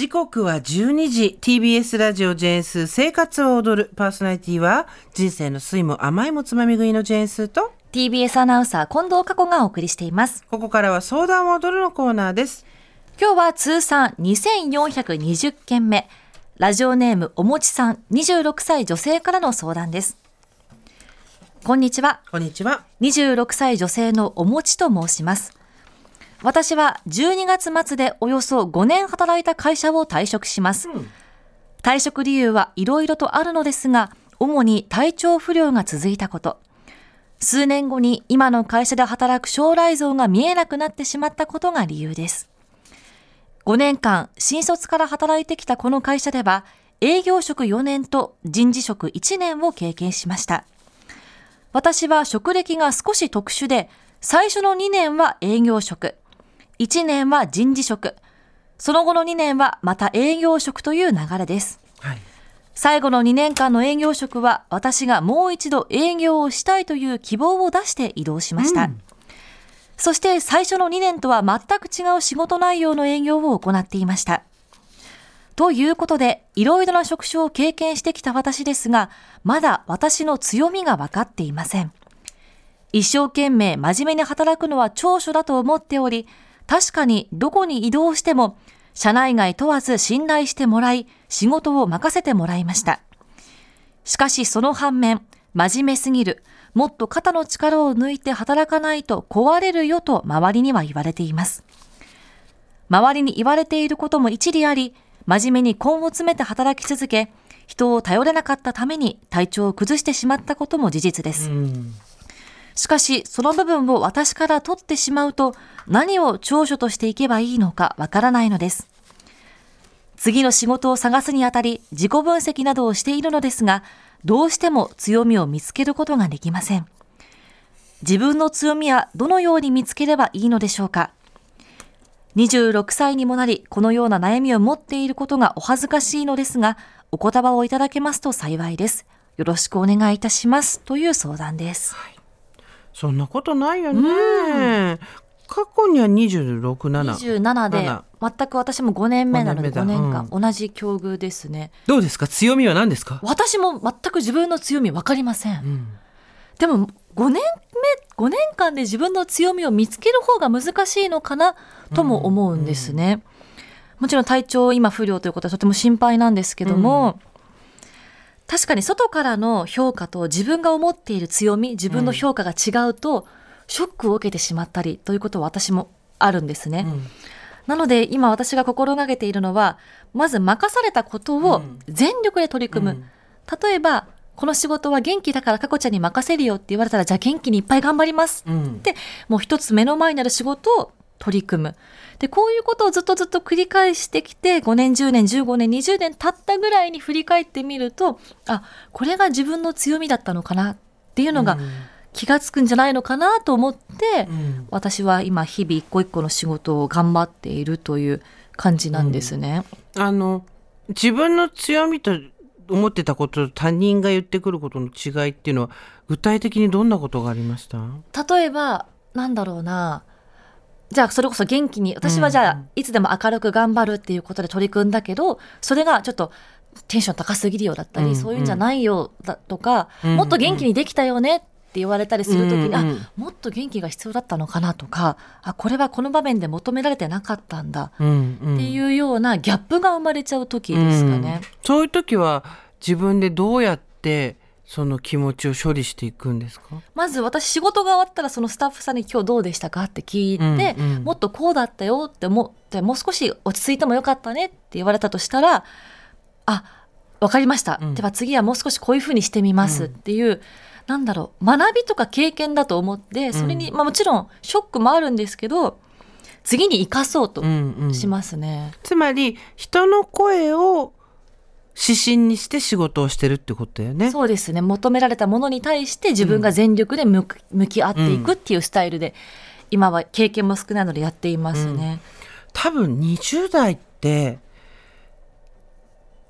時刻は12時 TBS ラジオジェーンス生活を踊るパーソナリティは人生の酸いも甘いもつまみ食いのジェーンスと TBS アナウンサー近藤佳子がお送りしています。ここからは相談を踊るのコーナーです今日は通算2420件目。ラジオネームおもちさん26歳女性からの相談です。こんにちは。こんにちは26歳女性のおもちと申します。私は12月末でおよそ5年働いた会社を退職します。退職理由はいろいろとあるのですが、主に体調不良が続いたこと。数年後に今の会社で働く将来像が見えなくなってしまったことが理由です。5年間、新卒から働いてきたこの会社では、営業職4年と人事職1年を経験しました。私は職歴が少し特殊で、最初の2年は営業職、1年は人事職、その後の2年はまた営業職という流れです。はい最後の2年間の営業職は私がもう一度営業をしたいという希望を出して移動しました。そして最初の2年とは全く違う仕事内容の営業を行っていました。ということで、いろいろな職種を経験してきた私ですが、まだ私の強みが分かっていません。一生懸命真面目に働くのは長所だと思っており、確かにどこに移動しても、社内外問わず信頼してもらい、仕事を任せてもらいました。しかしその反面、真面目すぎる、もっと肩の力を抜いて働かないと壊れるよと周りには言われています。周りに言われていることも一理あり、真面目に根を詰めて働き続け、人を頼れなかったために体調を崩してしまったことも事実です。しかし、その部分を私から取ってしまうと、何を長所としていけばいいのかわからないのです。次の仕事を探すにあたり、自己分析などをしているのですが、どうしても強みを見つけることができません。自分の強みはどのように見つければいいのでしょうか。26歳にもなり、このような悩みを持っていることがお恥ずかしいのですが、お言葉をいただけますと幸いです。よろしくお願いいたします。という相談です。そんなことないよね。過去には267 27で7全く私も5年目なので5五年間、同じ境遇ですね。どうですか？強みは何ですか、私も全く自分の強み分かりません、うん。でも5年目5年間で自分の強みを見つける方が難しいのかなとも思うんですね、もちろん体調今不良ということはとても心配なんですけども、確かに外からの評価と自分が思っている強み自分の評価が違うと、ショックを受けてしまったりということは私もあるんですね、うん。なので今私が心がけているのはまず任されたことを全力で取り組む、うん。例えばこの仕事は元気だからかこちゃんに任せるよって言われたらじゃあ元気にいっぱい頑張ります。うん。ってもう一つ目の前にある仕事を取り組む。でこういうことをずっとずっと繰り返してきて5年10年15年20年経ったぐらいに振り返ってみるとあこれが自分の強みだったのかなっていうのが気がつくんじゃないのかなと思って、うん。私は今日々一個一個の仕事を頑張っているという感じなんですね。あの自分の強みと思ってたことと他人が言ってくることの違いっていうのは具体的にどんなことがありました？例えばなんだろうなじゃあそれこそ元気に私はじゃあいつでも明るく頑張るっていうことで取り組んだけどそれがちょっとテンション高すぎるよだったり、うん。そういうんじゃないよだとか、うん。もっと元気にできたよねって言われたりするときに、うん。あもっと元気が必要だったのかなとかあこれはこの場面で求められてなかったんだうんうん。っていうようなギャップが生まれちゃう時ですかね。うん。そういう時は自分でどうやってその気持ちを処理していくんですか？まず私仕事が終わったらそのスタッフさんに今日どうでしたかって聞いて、うんうん。もっとこうだったよって思ってもう少し落ち着いてもよかったねって言われたとしたらあわかりました、うん。では次はもう少しこういうふうにしてみますっていう、なんだろう学びとか経験だと思ってそれに、まあ、もちろんショックもあるんですけど次に生かそうとうんうん。しますね。つまり人の声を指針にして仕事をしてるってことだよね。そうですね。求められたものに対して自分が全力で向き合っていくっていうスタイルで、今は経験も少ないのでやっていますね。多分20代って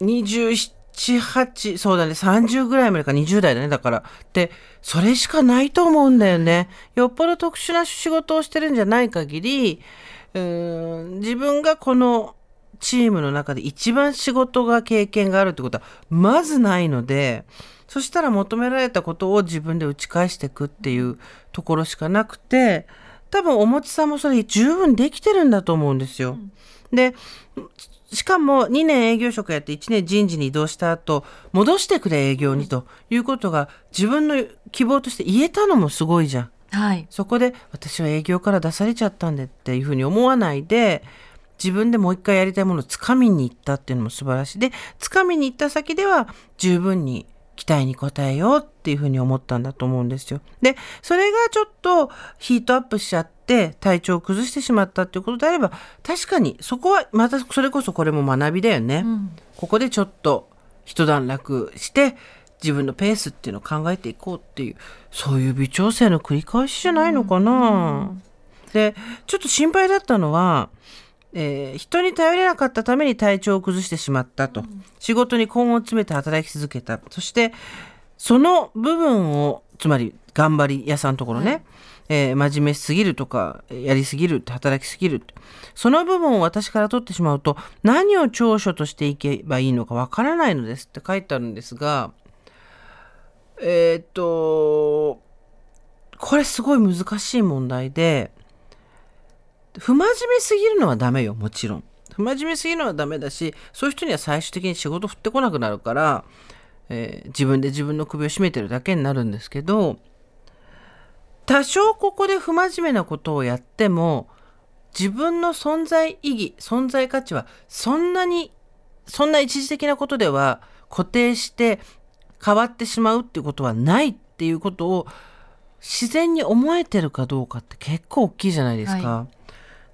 278そうだね。30ぐらいまでか。20代だね。だから。でそれしかないと思うんだよね。よっぽど特殊な仕事をしてるんじゃない限りうーん自分がこのチームの中で一番仕事が経験があるってことはまずないのでそしたら求められたことを自分で打ち返していくっていうところしかなくて多分おもちさんもそれ十分できてるんだと思うんですよ。でしかも2年営業職やって1年人事に移動した後戻してくれ営業にということが自分の希望として言えたのもすごいじゃん。はい。そこで私は営業から出されちゃったんでっていうふうに思わないで自分でもう一回やりたいものをつかみに行ったっていうのも素晴らしいでつかみに行った先では十分に期待に応えようっていうふうに思ったんだと思うんですよ。でそれがちょっとヒートアップしちゃって体調を崩してしまったっていうことであれば確かにそこはまたそれこそこれも学びだよね。うんここでちょっと一段落して自分のペースっていうのを考えていこうっていうそういう微調整の繰り返しじゃないのかな。でちょっと心配だったのは、えー人に頼れなかったために体調を崩してしまったと、仕事に根を詰めて働き続けた。そしてその部分をつまり頑張り屋さんのところね、えー真面目すぎるとかやりすぎる働きすぎるその部分を私から取ってしまうと何を長所としていけばいいのかわからないのですって書いてあるんですがえーっとこれすごい難しい問題で不真面目すぎるのはダメよもちろん不真面目すぎるのはダメだしそういう人には最終的に仕事振ってこなくなるから、えー自分で自分の首を絞めてるだけになるんですけど多少ここで不真面目なことをやっても自分の存在意義存在価値はそんなにそんな一時的なことでは固定して変わってしまうっていうことはないっていうことを自然に思えてるかどうかって結構大きいじゃないですか。は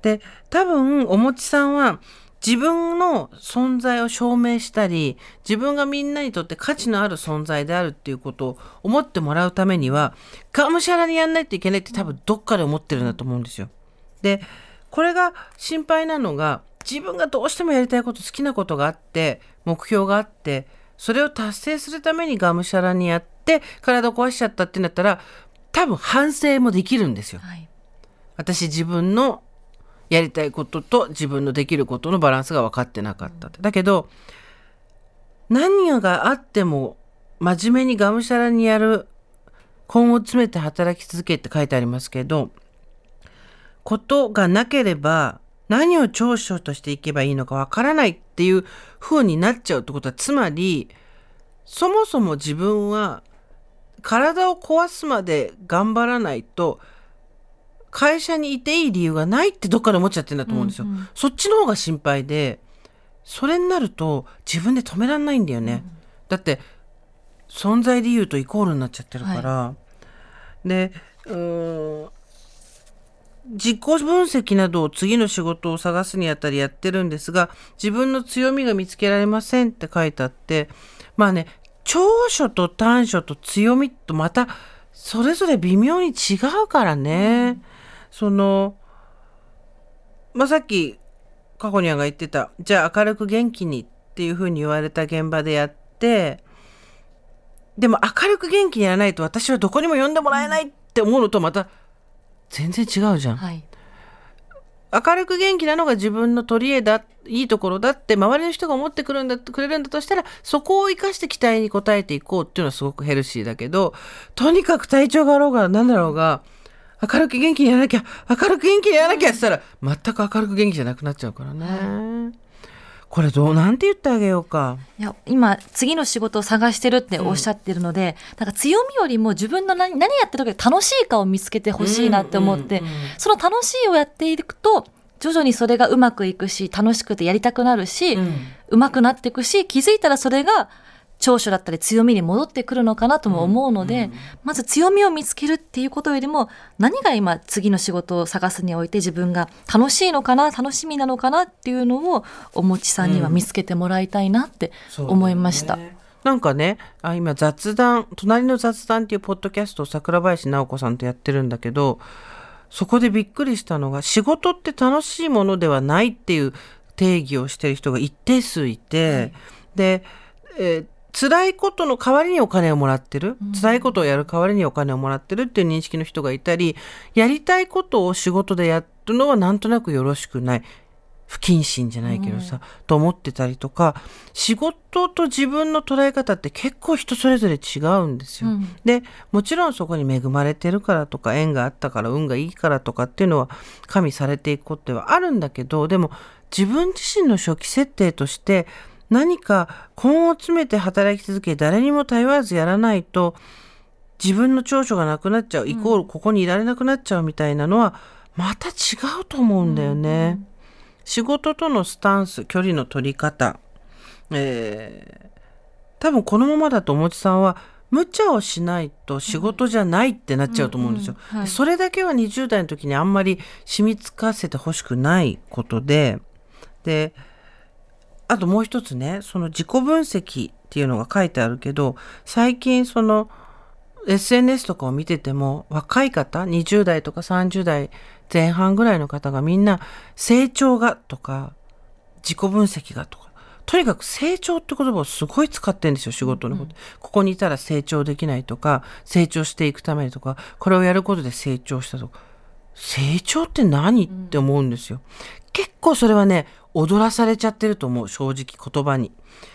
で多分おもちさんは自分の存在を証明したり自分がみんなにとって価値のある存在であるっていうことを思ってもらうためにはがむしゃらにやんないといけないって多分どっかで思ってるんだと思うんですよ。でこれが心配なのが自分がどうしてもやりたいこと好きなことがあって目標があってそれを達成するためにがむしゃらにやって体を壊しちゃったってなったら多分反省もできるんですよ。はい。私自分のやりたいことと自分のできることのバランスが分かってなかったって。だけど何があっても真面目にがむしゃらにやる根を詰めて働き続けって書いてありますけどことがなければ何を長所としていけばいいのか分からないっていう風になっちゃうってことはつまりそもそも自分は体を壊すまで頑張らないと会社にいていい理由がないってどっかで思っちゃってるんだと思うんですよ。うんうんそっちの方が心配でそれになると自分で止めらんないんだよね。だって存在理由とイコールになっちゃってるから。でうーん自己分析などを次の仕事を探すにあたりやってるんですが自分の強みが見つけられませんって書いてあってまあね長所と短所と強みとまたそれぞれ微妙に違うからね。そのまあ、さっき過去にゃんが言ってたじゃあ明るく元気にっていうふうに言われた現場でやってでも明るく元気にやらないと私はどこにも呼んでもらえないって思うのとまた全然違うじゃん。はい。明るく元気なのが自分の取り柄だいいところだって周りの人が思ってくるんだくれるんだとしたらそこを生かして期待に応えていこうっていうのはすごくヘルシーだけどとにかく体調があろうが何だろうが明るく元気にやらなきゃ明るく元気にやらなきゃって言ったら全く明るく元気じゃなくなっちゃうからね。これどうなんて言ってあげようか。いや今次の仕事を探してるっておっしゃってるので、なんか強みよりも自分の何何やってる時楽しいかを見つけてほしいなって思って、うんうんうん。その楽しいをやっていくと徐々にそれがうまくいくし楽しくてやりたくなるし、うん。うまくなっていくし気づいたらそれが長所だったり強みに戻ってくるのかなとも思うので、まず強みを見つけるっていうことよりも何が今次の仕事を探すにおいて自分が楽しいのかな楽しみなのかなっていうのをおもちさんには見つけてもらいたいなって思いました。そうだよねなんかねあ今雑談「隣の雑談」っていうポッドキャストを桜林直子さんとやってるんだけどそこでびっくりしたのが仕事って楽しいものではないっていう定義をしてる人が一定数いて、で、えー辛いことの代わりにお金をもらってる、辛いことをやる代わりにお金をもらってるっていう認識の人がいたりやりたいことを仕事でやるのはなんとなくよろしくない。不謹慎じゃないけどさ、と思ってたりとか仕事と自分の捉え方って結構人それぞれ違うんですよ。うん。でもちろんそこに恵まれてるからとか縁があったから運がいいからとかっていうのは加味されていくことはあるんだけどでも自分自身の初期設定として何か根を詰めて働き続け誰にも頼らずやらないと自分の長所がなくなっちゃうイコールここにいられなくなっちゃうみたいなのはまた違うと思うんだよね。仕事とのスタンス距離の取り方、えー多分このままだとおもちさんは無茶をしないと仕事じゃないってなっちゃうと思うんですよ。それだけは20代の時にあんまり染みつかせてほしくないことで。であともう一つねその自己分析っていうのが書いてあるけど最近その SNS とかを見てても若い方20代とか30代前半ぐらいの方がみんな成長がとか自己分析がとかとにかく成長って言葉をすごい使ってるんですよ仕事のこと、ここにいたら成長できないとか成長していくためにとかこれをやることで成長したとか。成長って何？って思うんですよ。結構それはね踊らされちゃってると思う正直言葉に。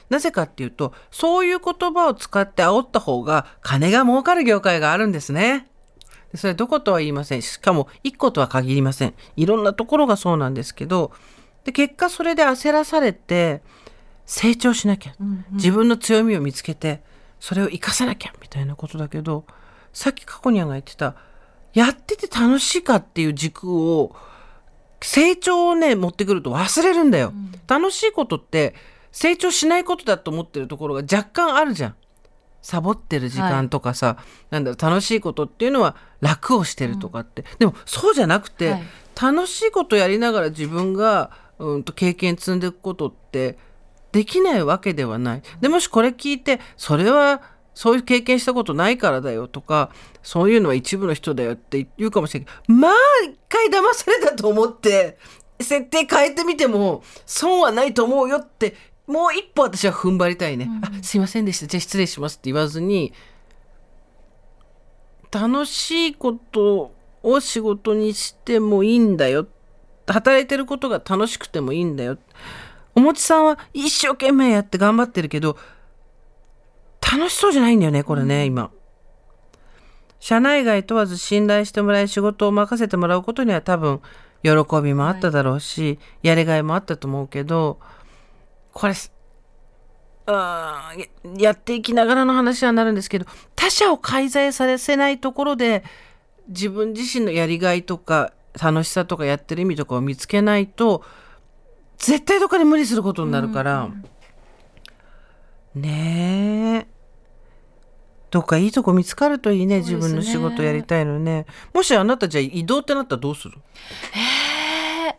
なぜかっていうとそういう言葉を使って煽った方が金が儲かる業界があるんですね。でそれどことは言いません。しかも一個とは限りません。いろんなところがそうなんですけどで結果それで焦らされて成長しなきゃ、自分の強みを見つけてそれを生かさなきゃみたいなことだけどさっき過去にゃんが言ってたやってて楽しいかっていう軸を成長をね持ってくると忘れるんだよ、楽しいことって成長しないことだと思ってるところが若干あるじゃん。サボってる時間とかさ、なんだ楽しいことっていうのは楽をしてるとかって、でもそうじゃなくて、はい。楽しいことやりながら自分がうんと経験積んでいくことってできないわけではない。でもしこれ聞いてそれはそういう経験したことないからだよとかそういうのは一部の人だよって言うかもしれないけどまあ一回騙されたと思って設定変えてみても損はないと思うよってもう一歩私は踏ん張りたいね。あすいませんでした。じゃあ失礼しますって言わずに楽しいことを仕事にしてもいいんだよ。働いてることが楽しくてもいいんだよ。おもちさんは一生懸命やって頑張ってるけど楽しそうじゃないんだよねこれね、今。社内外問わず信頼してもらい仕事を任せてもらうことには多分喜びもあっただろうし、やりがいもあったと思うけどこれややっていきながらの話はなるんですけど他者を介在させないところで自分自身のやりがいとか楽しさとかやってる意味とかを見つけないと絶対どっかで無理することになるから、ねえどっかいいとこ見つかるといいねね。自分の仕事やりたいのね。もしあなたじゃあ移動ってなったらどうする、えー。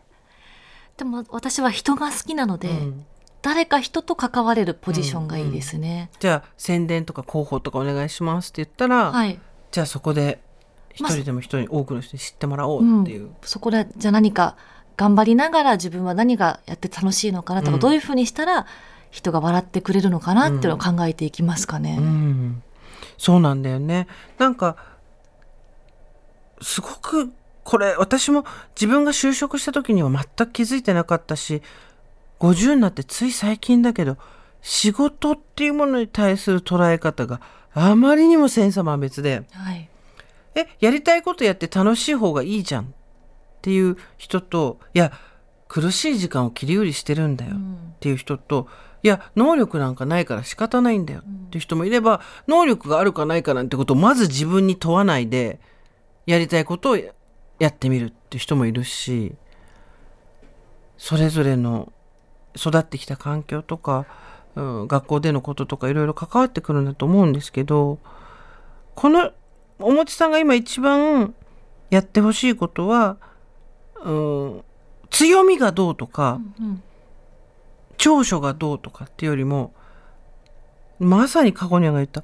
でも私は人が好きなので、うん。誰か人と関われるポジションがいいですね。じゃあ宣伝とか広報とかお願いしますって言ったら、はい。じゃあそこで一人でも一人多くの人に知ってもらおううっていう、ん、そこでじゃあ何か頑張りながら自分は何がやって楽しいのかなとか、うん。どういうふうにしたら人が笑ってくれるのかなっていうのを考えていきますかね。うん、そうなんだよね。なんかすごくこれ私も自分が就職した時には全く気づいてなかったし50になってつい最近だけど仕事っていうものに対する捉え方があまりにも千差万別ではい。えやりたいことやって楽しい方がいいじゃん。っていう人といや苦しい時間を切り売りしてるんだよ。っていう人と、いや能力なんかないから仕方ないんだよ。っていう人もいれば、能力があるかないかなんてことをまず自分に問わないでやりたいことをややってみるっていう人もいるしそれぞれの育ってきた環境とか、うん、学校でのこととかいろいろ関わってくるんだと思うんですけどこのおもちさんが今一番やってほしいことは、うん、強みがどうとか、うん長所がどうとかっていうよりもまさに過去にが言った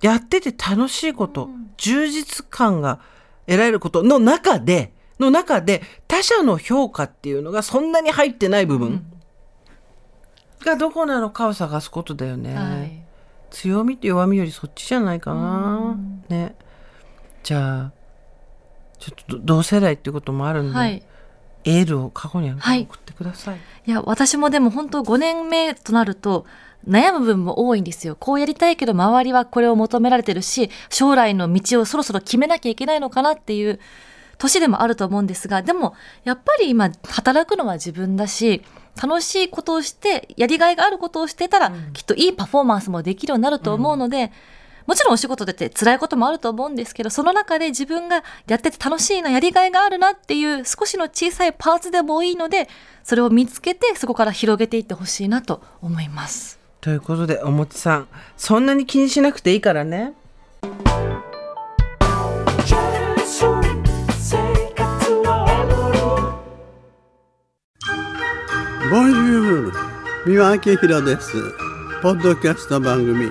やってて楽しいこと、充実感が得られることの中での中で他者の評価っていうのがそんなに入ってない部分がどこなのかを探すことだよね。はい。強みと弱みよりそっちじゃないかな。ね。じゃあちょっと同世代っていうこともあるんで、はい。エールを過去にはい送ってください。いや、私もでも本当5年目となると、悩む部分も多いんですよ。こうやりたいけど周りはこれを求められてるし、将来の道をそろそろ決めなきゃいけないのかなっていう年でもあると思うんですが、でもやっぱり今働くのは自分だし、楽しいことをして、やりがいがあることをしてたら、きっといいパフォーマンスもできるようになると思うので、もちろんお仕事でって辛いこともあると思うんですけど、その中で自分がやってて楽しいな、やりがいがあるなっていう少しの小さいパーツでもいいので、それを見つけてそこから広げていってほしいなと思います。ということでおもちさんそんなに気にしなくていいからね。ボンジュール三輪明宏ですポッドキャスト番組